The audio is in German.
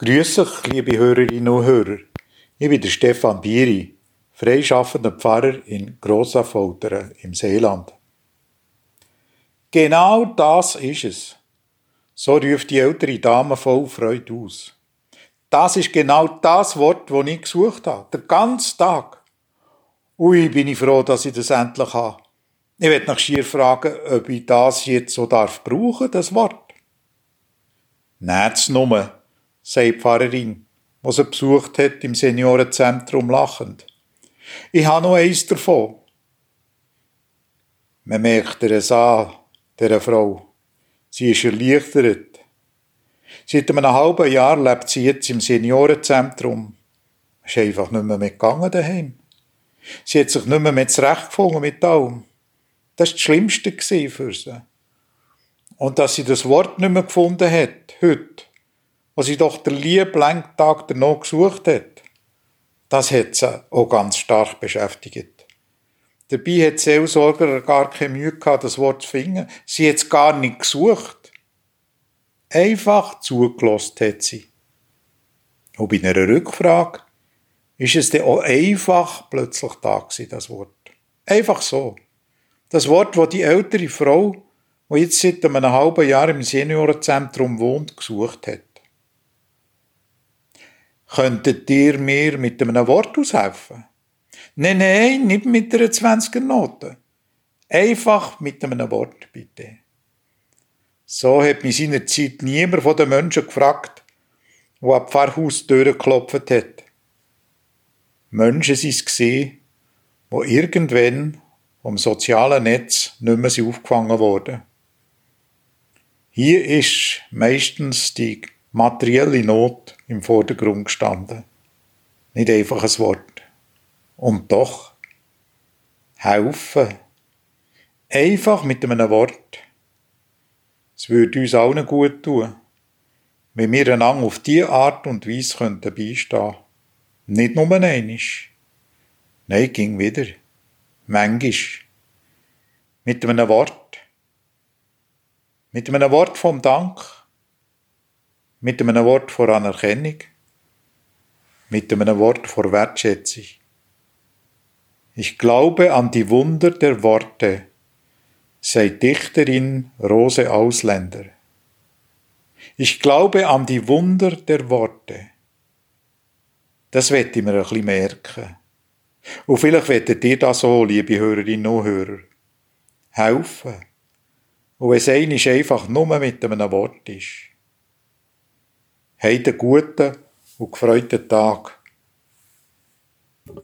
Grüß euch, liebe Hörerinnen und Hörer. Ich bin der Stefan Bieri, freischaffender Pfarrer in Grossaffoltern im Seeland. Genau das ist es. So ruft die ältere Dame voll Freude aus. Das ist genau das Wort, das ich gesucht habe. Den ganzen Tag. Ui, bin ich froh, dass ich das endlich habe. Ich werde nach schier fragen, ob ich das jetzt so darf brauchen, das Wort. Nichts nur, sagt die Pfarrerin, die sie besucht hat im Seniorenzentrum lachend. Ich habe noch eins davon. Man merkt es an, dieser Frau. Sie ist erleichtert. Seit einem halben Jahr lebt sie jetzt im Seniorenzentrum. Es ist einfach nicht mehr mitgegangen daheim. Sie hat sich nicht mehr, mehr zurechtgefunden mit allem. Das war das Schlimmste für sie. Und dass sie das Wort nicht mehr gefunden hat, heute, was sie doch der liebe langen Tag danach gesucht hat. Das hat sie auch ganz stark beschäftigt. Dabei hat die Seelsorger gar keine Mühe gehabt, das Wort zu finden. Sie hat es gar nicht gesucht. Einfach zugelost hat sie. Und bei einer Rückfrage ist es dann auch einfach plötzlich da gewesen, das Wort. Einfach so. Das Wort, wo die ältere Frau, die jetzt seit einem halben Jahr im Seniorenzentrum wohnt, gesucht hat. Könntet ihr mir mit einem Wort aushelfen? Nein, nein, nicht mit einer 20er Note. Einfach mit einem Wort, bitte. So hat mich seinerzeit niemand von den Menschen gefragt, die an die Pfarrhaustüre geklopft hat. Menschen sind es die irgendwann vom sozialen Netz nicht mehr aufgefangen wurden. Hier ist meistens die materielle Not im Vordergrund gestanden. Nicht einfach ein Wort. Und doch, helfen. Einfach mit einem Wort. Es würde uns allen gut tun, wenn wir einander auf diese Art und Weise könnten beistehen Nicht nur einisch. Nein, ging wieder. Manchmal. Mit einem Wort. Mit einem Wort vom Dank mit einem Wort vor Anerkennung, mit einem Wort vor Wertschätzung. Ich glaube an die Wunder der Worte, sei Dichterin Rose Ausländer. Ich glaube an die Wunder der Worte. Das wird ich mir ein bisschen merken. Und vielleicht werdet ihr das so, liebe Hörerinnen und Hörer, helfen. Und wenn es einisch einfach nur mit einem Wort ist. Habt guten und gefreuten Tag.